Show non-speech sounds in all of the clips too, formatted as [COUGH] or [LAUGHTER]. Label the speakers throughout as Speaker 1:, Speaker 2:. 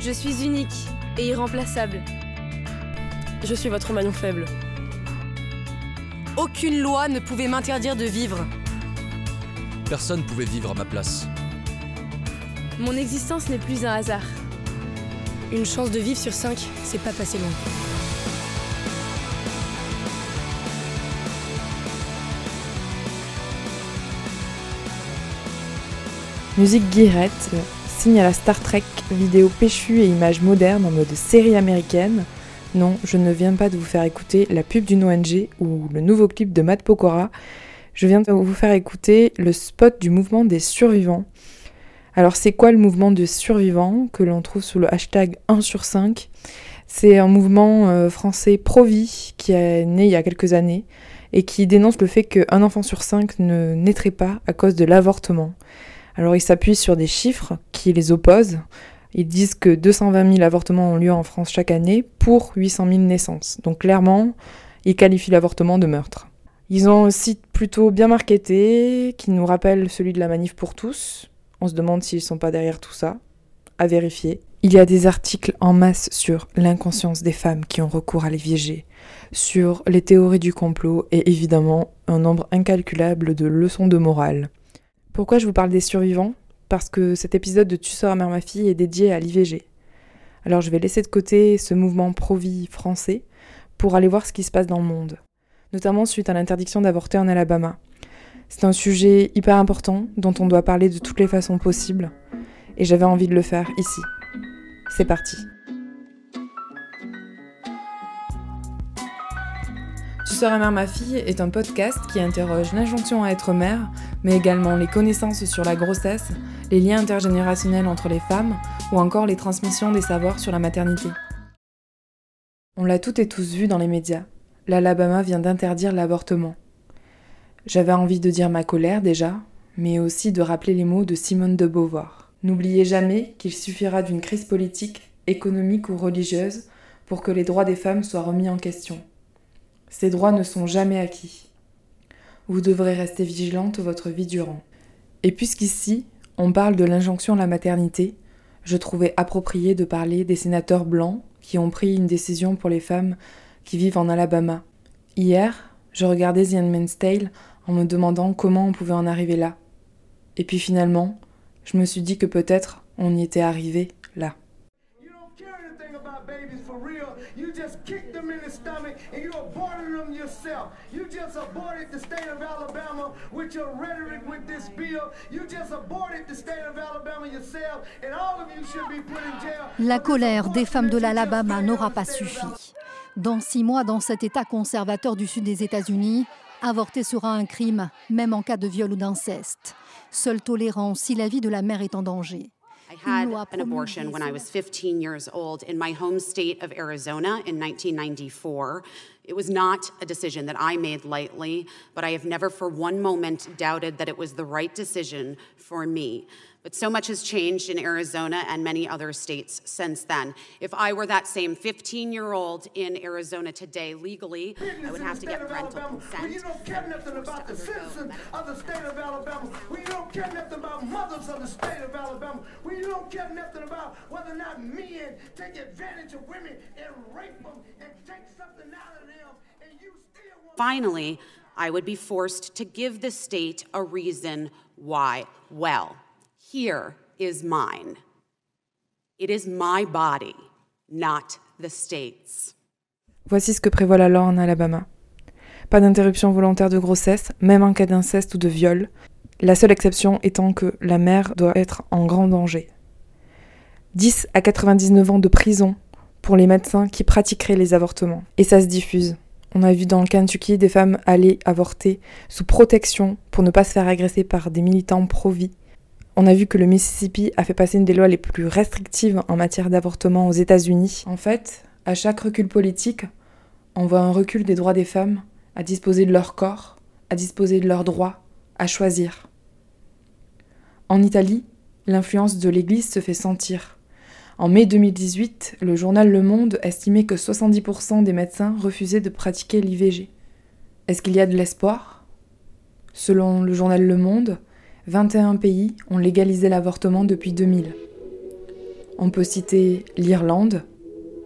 Speaker 1: Je suis unique et irremplaçable.
Speaker 2: Je suis votre maillon faible.
Speaker 3: Aucune loi ne pouvait m'interdire de vivre.
Speaker 4: Personne ne pouvait vivre à ma place.
Speaker 1: Mon existence n'est plus un hasard.
Speaker 2: Une chance de vivre sur cinq, c'est pas passé loin.
Speaker 5: Musique Guirette signe à la Star Trek, vidéo péchue et images modernes en mode série américaine. Non, je ne viens pas de vous faire écouter la pub d'une ONG ou le nouveau clip de Matt Pokora. Je viens de vous faire écouter le spot du mouvement des survivants. Alors c'est quoi le mouvement des survivants que l'on trouve sous le hashtag 1 sur 5 C'est un mouvement euh, français pro-vie qui est né il y a quelques années et qui dénonce le fait qu'un enfant sur 5 ne naîtrait pas à cause de l'avortement. Alors ils s'appuient sur des chiffres qui les opposent. Ils disent que 220 000 avortements ont lieu en France chaque année pour 800 000 naissances. Donc clairement, ils qualifient l'avortement de meurtre. Ils ont un site plutôt bien marketé qui nous rappelle celui de la manif pour tous. On se demande s'ils sont pas derrière tout ça. À vérifier. Il y a des articles en masse sur l'inconscience des femmes qui ont recours à l'IVG, sur les théories du complot et évidemment un nombre incalculable de leçons de morale. Pourquoi je vous parle des survivants? Parce que cet épisode de Tu sors à mère ma fille est dédié à l'IVG. Alors je vais laisser de côté ce mouvement pro-vie français pour aller voir ce qui se passe dans le monde, notamment suite à l'interdiction d'avorter en Alabama. C'est un sujet hyper important dont on doit parler de toutes les façons possibles, et j'avais envie de le faire ici. C'est parti. Tu seras mère ma fille est un podcast qui interroge l'injonction à être mère, mais également les connaissances sur la grossesse, les liens intergénérationnels entre les femmes ou encore les transmissions des savoirs sur la maternité. On l'a toutes et tous vu dans les médias. L'Alabama vient d'interdire l'avortement. J'avais envie de dire ma colère déjà, mais aussi de rappeler les mots de Simone de Beauvoir. N'oubliez jamais qu'il suffira d'une crise politique, économique ou religieuse pour que les droits des femmes soient remis en question. Ces droits ne sont jamais acquis. Vous devrez rester vigilante votre vie durant. Et puisqu'ici, on parle de l'injonction à la maternité, je trouvais approprié de parler des sénateurs blancs qui ont pris une décision pour les femmes qui vivent en Alabama. Hier, je regardais The Handmaid's Tale en me demandant comment on pouvait en arriver là. Et puis finalement, je me suis dit que peut-être on y était arrivé.
Speaker 6: Babies for real. You just kicked them in the stomach and you aborted them yourself. You just aborted the state of Alabama with your rhetoric with this bill. You just aborted the state of Alabama yourself and all of you should be put in jail.
Speaker 7: La colère des femmes de l'Alabama n'aura pas suffi. Dans six mois, dans cet État conservateur du sud des États-Unis, avorter sera un crime, même en cas de viol ou d'inceste. Seule tolérance si la vie de la mère est en danger.
Speaker 8: I had an abortion when I was 15 years old in my home state of Arizona in 1994. It was not a decision that I made lightly, but I have never for one moment doubted that it was the right decision for me. But so much has changed in Arizona and many other states since then. If I were that same 15 year old in Arizona today legally, I would have to get parental consent.
Speaker 6: You don't care nothing about the citizens of the state of Alabama. We don't care nothing about mothers of the state of Alabama. We don't care nothing about whether or not men take advantage of women and rape them and take something out of them.
Speaker 8: Finally, I would be forced to give the state a reason why. Well, here is mine. It is my body, not the state's.
Speaker 5: Voici ce que prévoit la loi en Alabama. Pas d'interruption volontaire de grossesse, même en cas d'inceste ou de viol, la seule exception étant que la mère doit être en grand danger. 10 à 99 ans de prison pour les médecins qui pratiqueraient les avortements. Et ça se diffuse. On a vu dans le Kentucky des femmes aller avorter sous protection pour ne pas se faire agresser par des militants pro-vie. On a vu que le Mississippi a fait passer une des lois les plus restrictives en matière d'avortement aux États-Unis. En fait, à chaque recul politique, on voit un recul des droits des femmes à disposer de leur corps, à disposer de leurs droits, à choisir. En Italie, l'influence de l'Église se fait sentir. En mai 2018, le journal Le Monde estimait que 70% des médecins refusaient de pratiquer l'IVG. Est-ce qu'il y a de l'espoir? Selon le journal Le Monde, 21 pays ont légalisé l'avortement depuis 2000. On peut citer l'Irlande,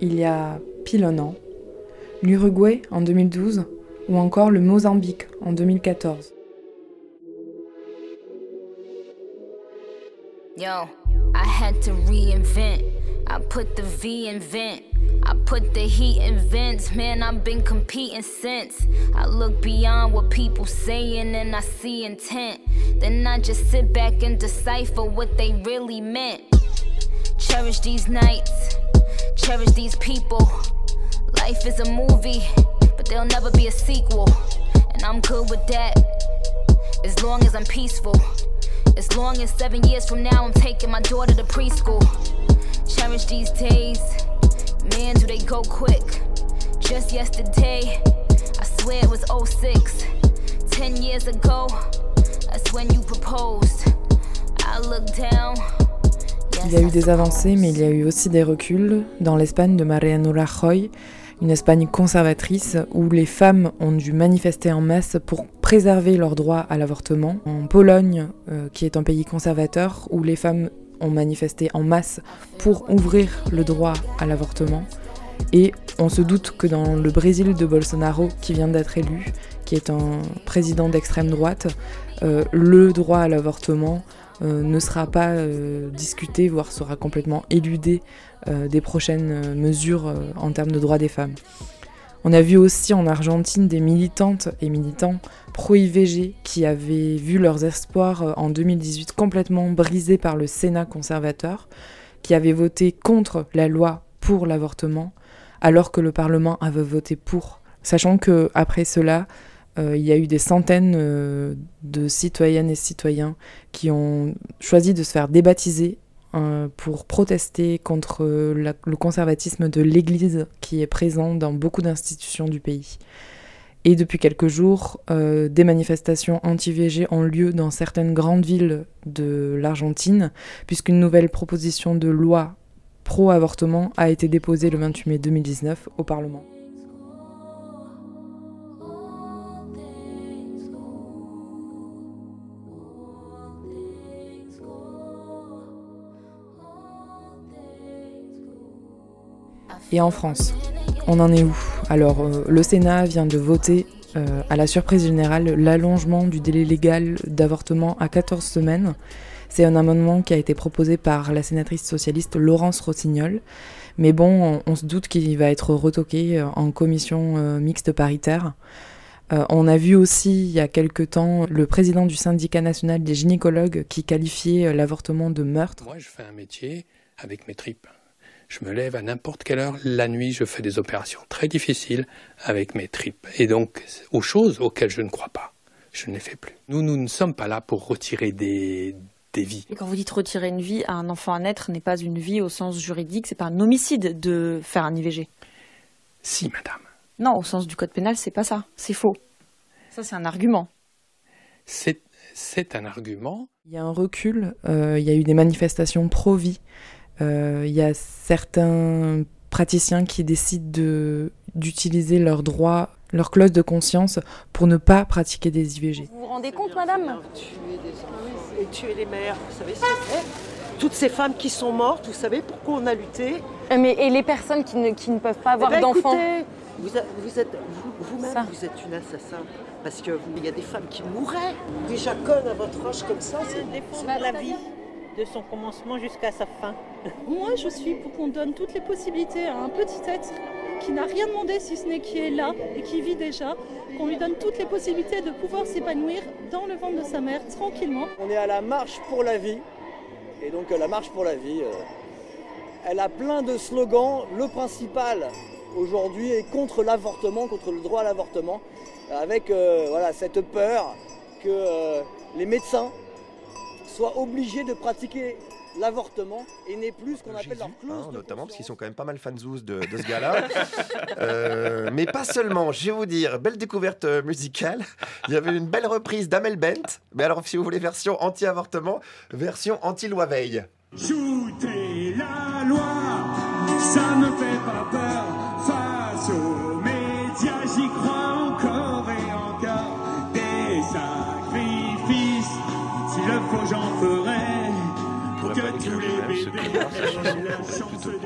Speaker 5: il y a pile un an, l'Uruguay en 2012 ou encore le Mozambique en 2014.
Speaker 9: Yo, I had to reinvent. I put the V in vent. I put the heat in vents. Man, I've been competing since. I look beyond what people saying and I see intent. Then I just sit back and decipher what they really meant. Cherish these nights, cherish these people. Life is a movie, but there'll never be a sequel. And I'm good with that, as long as I'm peaceful. As long as seven years from now I'm taking my daughter to preschool. Cherish these days, man, do they go quick? Just yesterday, I swear it was 06. Ten years ago, that's when you proposed. I look down.
Speaker 5: Il y a eu des avancées, mais il y a eu aussi des reculs dans l'Espagne de Mariano Rajoy, une Espagne conservatrice où les femmes ont dû manifester en masse pour préserver leur droit à l'avortement. En Pologne, euh, qui est un pays conservateur, où les femmes ont manifesté en masse pour ouvrir le droit à l'avortement. Et on se doute que dans le Brésil de Bolsonaro, qui vient d'être élu, qui est un président d'extrême droite, euh, le droit à l'avortement euh, ne sera pas euh, discuté, voire sera complètement éludé des prochaines mesures en termes de droits des femmes. On a vu aussi en Argentine des militantes et militants pro-IVG qui avaient vu leurs espoirs euh, en 2018 complètement brisés par le Sénat conservateur, qui avait voté contre la loi pour l'avortement, alors que le Parlement avait voté pour. Sachant que après cela, euh, il y a eu des centaines euh, de citoyennes et citoyens qui ont choisi de se faire débaptiser euh, pour protester contre le conservatisme de l'Église qui est présent dans beaucoup d'institutions du pays. Et depuis quelques jours, euh, des manifestations anti-VG ont lieu dans certaines grandes villes de l'Argentine, puisqu'une nouvelle proposition de loi pro-avortement a été déposée le 28 mai 2019 au Parlement. Et en France, on en est où? Alors, euh, le Sénat vient de voter, euh, à la surprise générale, l'allongement du délai légal d'avortement à 14 semaines. C'est un amendement qui a été proposé par la sénatrice socialiste Laurence Rossignol. Mais bon, on, se doute qu'il va être retoqué euh, en commission mixte paritaire. On a vu aussi il y a quelque temps le président du syndicat national des gynécologues qui qualifiait l'avortement de meurtre.
Speaker 10: Je me lève à n'importe quelle heure. La nuit, je fais des opérations très difficiles avec mes tripes. Et donc, aux choses auxquelles je ne crois pas, je ne les fais plus. Nous, nous ne sommes pas là pour retirer des, des vies.
Speaker 11: Et quand vous dites retirer une vie à un enfant à naître n'est pas une vie au sens juridique, c'est pas un homicide de faire un IVG.
Speaker 10: Si, madame.
Speaker 11: Non, au sens du code pénal, c'est pas ça. C'est faux. Ça, c'est un argument.
Speaker 10: C'est, c'est un argument.
Speaker 5: Il y a un recul, euh, il y a eu des manifestations pro-vie. Euh, il y a certains praticiens qui décident de, d'utiliser leurs droits, leur clause de conscience pour ne pas pratiquer des IVG.
Speaker 11: Vous vous rendez compte, madame
Speaker 12: Tuer des enfants et tuer les mères, vous savez ce que c'est Toutes ces femmes qui sont mortes, vous savez pourquoi on a lutté
Speaker 11: Mais et les personnes qui ne, qui ne peuvent pas avoir
Speaker 12: Eh ben,
Speaker 11: d'enfants
Speaker 12: vous, êtes vous- vous-même, vous, êtes une assassin. Parce qu'il y a des femmes qui mourraient. Déjà conne à votre âge comme ça, c'est
Speaker 13: défendre la vie de son commencement jusqu'à sa fin. Moi, je suis pour qu'on donne toutes les possibilités à un petit être qui n'a rien demandé si ce n'est qui est là et qui vit déjà, qu'on lui donne toutes les possibilités de pouvoir s'épanouir dans le ventre de sa mère tranquillement.
Speaker 14: On est à la marche pour la vie. Et donc euh, la marche pour la vie, euh, elle a plein de slogans. Le principal aujourd'hui est contre l'avortement, contre le droit à l'avortement, avec euh, voilà, cette peur que euh, les médecins soient obligés de pratiquer l'avortement et n'aient plus ce qu'on appelle leur clause
Speaker 15: Hein,
Speaker 14: de
Speaker 15: notamment parce qu'ils sont quand même pas mal fanzous de, de ce gars-là. [LAUGHS] Euh, mais pas seulement, je vais vous dire, belle découverte euh, musicale. Il y avait une belle reprise d'Amel Bent. Mais alors, si vous voulez version anti-avortement, version anti-loi Veil.
Speaker 6: Shooter la loi, ça me fait [LAUGHS]
Speaker 15: On pourrait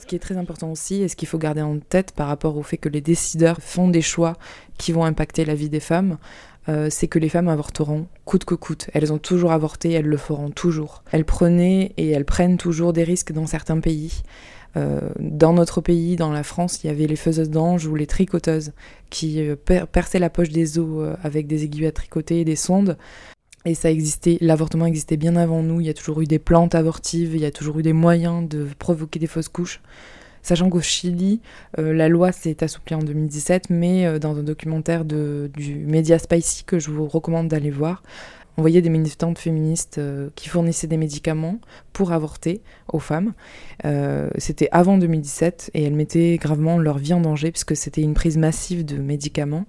Speaker 15: Ce
Speaker 5: qui est très important aussi, et ce qu'il faut garder en tête par rapport au fait que les décideurs font des choix qui vont impacter la vie des femmes, euh, c'est que les femmes avorteront coûte que coûte. Elles ont toujours avorté, elles le feront toujours. Elles prenaient et elles prennent toujours des risques dans certains pays. Euh, dans notre pays, dans la France, il y avait les faiseuses d'anges ou les tricoteuses qui euh, perçaient la poche des os avec des aiguilles à tricoter et des sondes. Et ça existait, l'avortement existait bien avant nous, il y a toujours eu des plantes abortives, il y a toujours eu des moyens de provoquer des fausses couches. Sachant qu'au Chili, euh, la loi s'est assouplie en 2017, mais euh, dans un documentaire du média Spicy que je vous recommande d'aller voir, on voyait des militantes féministes euh, qui fournissaient des médicaments pour avorter aux femmes. c'était avant 2017 et elles mettaient gravement leur vie en danger puisque c'était une prise massive de médicaments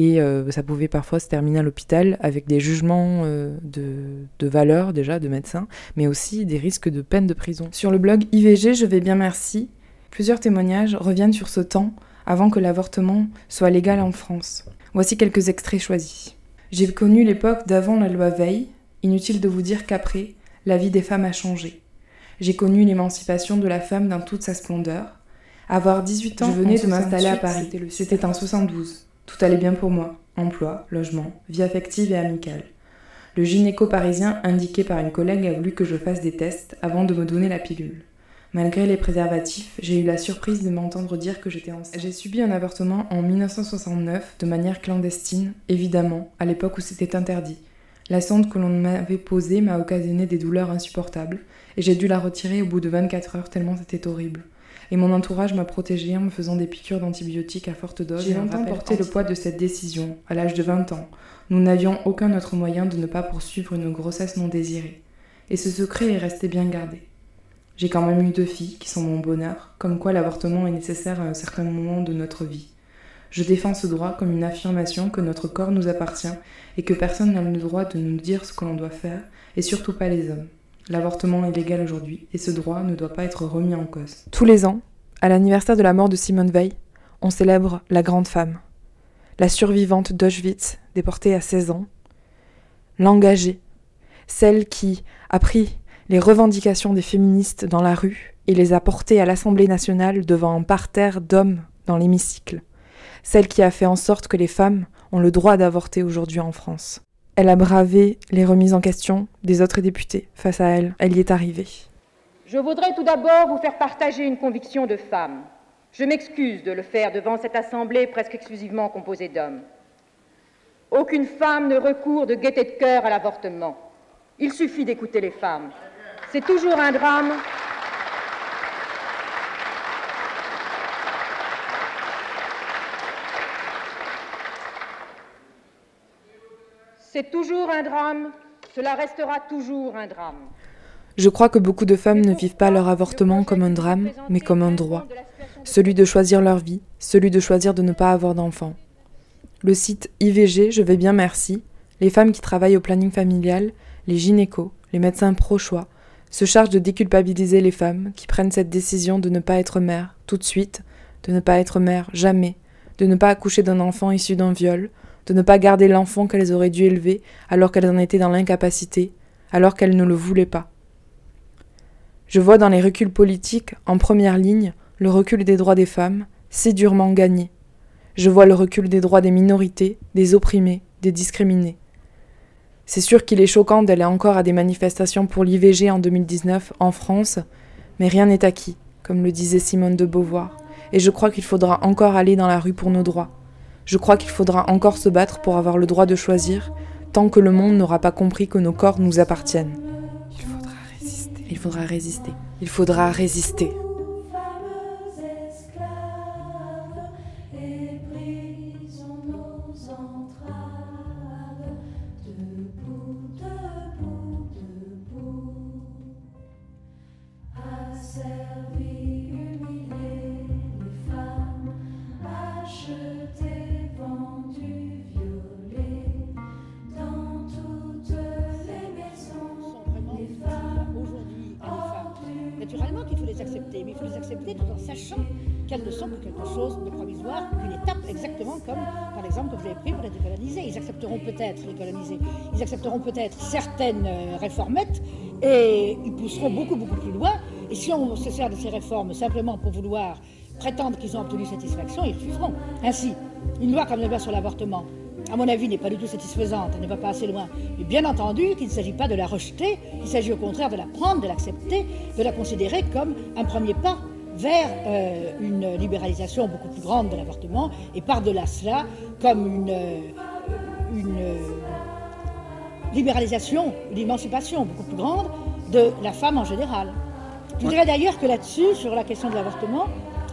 Speaker 5: et ça pouvait parfois se terminer à l'hôpital avec des jugements de, de, valeur déjà de médecins, mais aussi des risques de peine de prison. Sur le blog IVG, je vais bien merci, Plusieurs témoignages reviennent sur ce temps avant que l'avortement soit légal en France. Voici quelques extraits choisis. J'ai connu l'époque d'avant la loi Veil, inutile de vous dire qu'après, la vie des femmes a changé. J'ai connu l'émancipation de la femme dans toute sa splendeur. Avoir 18 ans, je venais de m'installer à Paris. C'était en 72. Tout allait bien pour moi. Emploi, logement, vie affective et amicale. Le gynéco parisien indiqué par une collègue a voulu que je fasse des tests avant de me donner la pilule. Malgré les préservatifs, j'ai eu la surprise de m'entendre dire que j'étais enceinte. J'ai subi un avortement en 1969 de manière clandestine, évidemment, à l'époque où c'était interdit. La sonde que l'on m'avait posée m'a occasionné des douleurs insupportables, et j'ai dû la retirer au bout de 24 heures tellement c'était horrible. Et mon entourage m'a protégée en me faisant des piqûres d'antibiotiques à forte dose. J'ai longtemps porté le poids de cette décision, à l'âge de 20 ans. Nous n'avions aucun autre moyen de ne pas poursuivre une grossesse non désirée. Et ce secret est resté bien gardé. J'ai quand même eu deux filles qui sont mon bonheur, comme quoi l'avortement est nécessaire à un certain moment de notre vie. Je défends ce droit comme une affirmation que notre corps nous appartient et que personne n'a le droit de nous dire ce que l'on doit faire, et surtout pas les hommes. L'avortement est légal aujourd'hui et ce droit ne doit pas être remis en cause. Tous les ans, à l'anniversaire de la mort de Simone Veil, on célèbre la grande femme, la survivante d'Auschwitz, déportée à 16 ans, l'engagée, celle qui a pris les revendications des féministes dans la rue et les a portées à l'Assemblée nationale devant un parterre d'hommes dans l'hémicycle. Celle qui a fait en sorte que les femmes ont le droit d'avorter aujourd'hui en France. Elle a bravé les remises en question des autres députés. Face à elle, elle y est arrivée.
Speaker 16: Je voudrais tout d'abord vous faire partager une conviction de femme. Je m'excuse de le faire devant cette assemblée presque exclusivement composée d'hommes. Aucune femme ne recourt de gaieté de cœur à l'avortement. Il suffit d'écouter les femmes. C'est toujours un drame. C'est toujours un drame, cela restera toujours un drame.
Speaker 5: Je crois que beaucoup de femmes ne vivent pas leur avortement comme un drame, mais comme un droit. Celui de choisir leur vie, celui de choisir de ne pas avoir d'enfants. Le site IVG, je vais bien merci, les femmes qui travaillent au planning familial, les gynécos, les médecins pro-choix, se charge de déculpabiliser les femmes qui prennent cette décision de ne pas être mère tout de suite, de ne pas être mère jamais, de ne pas accoucher d'un enfant issu d'un viol, de ne pas garder l'enfant qu'elles auraient dû élever alors qu'elles en étaient dans l'incapacité, alors qu'elles ne le voulaient pas. Je vois dans les reculs politiques, en première ligne, le recul des droits des femmes, si durement gagné. Je vois le recul des droits des minorités, des opprimés, des discriminés. C'est sûr qu'il est choquant d'aller encore à des manifestations pour l'IVG en 2019 en France, mais rien n'est acquis, comme le disait Simone de Beauvoir, et je crois qu'il faudra encore aller dans la rue pour nos droits. Je crois qu'il faudra encore se battre pour avoir le droit de choisir, tant que le monde n'aura pas compris que nos corps nous appartiennent. Il faudra résister. Il faudra résister. Il faudra résister.
Speaker 17: Qu'elles ne sont que quelque chose de provisoire, qu'une étape exactement comme, par exemple, que vous avez pris pour les décoloniser. Ils accepteront peut-être les coloniser, ils accepteront peut-être certaines euh, réformettes, Et ils pousseront beaucoup, beaucoup plus loin. Et si on se sert de ces réformes simplement pour vouloir prétendre qu'ils ont obtenu satisfaction, ils refuseront. Ainsi, une loi comme la loi sur l'avortement, à mon avis, n'est pas du tout satisfaisante, elle ne va pas assez loin. Mais bien entendu qu'il ne s'agit pas de la rejeter, il s'agit au contraire de la prendre, de l'accepter, de la considérer comme un premier pas vers euh, une libéralisation beaucoup plus grande de l'avortement et par-delà cela comme une, euh, une euh, libéralisation, une émancipation beaucoup plus grande de la femme en général. Je dirais d'ailleurs que là-dessus, sur la question de l'avortement,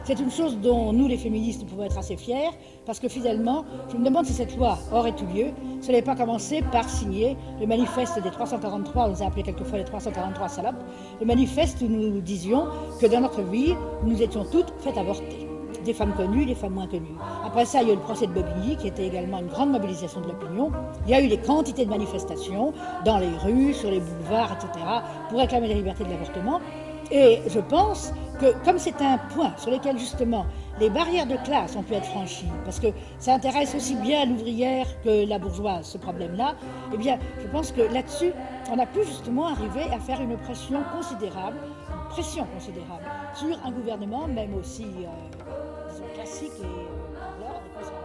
Speaker 17: c'est une chose dont nous, les féministes, pouvons être assez fiers, parce que finalement, je me demande si cette loi aurait eu lieu, ce n'est pas commencé par signer le manifeste des 343, on les a appelés quelquefois les 343 salopes, le manifeste où nous disions que dans notre vie, nous étions toutes faites avorter. Des femmes connues, des femmes moins connues. Après ça, il y a eu le procès de Bobigny, qui était également une grande mobilisation de l'opinion. Il y a eu des quantités de manifestations dans les rues, sur les boulevards, etc., pour réclamer la liberté de l'avortement. Et je pense que comme c'est un point sur lequel justement les barrières de classe ont pu être franchies, parce que ça intéresse aussi bien l'ouvrière que la bourgeoise, ce problème-là, eh bien, je pense que là-dessus, on a pu justement arriver à faire une pression considérable, une pression considérable sur un gouvernement, même aussi euh, classique et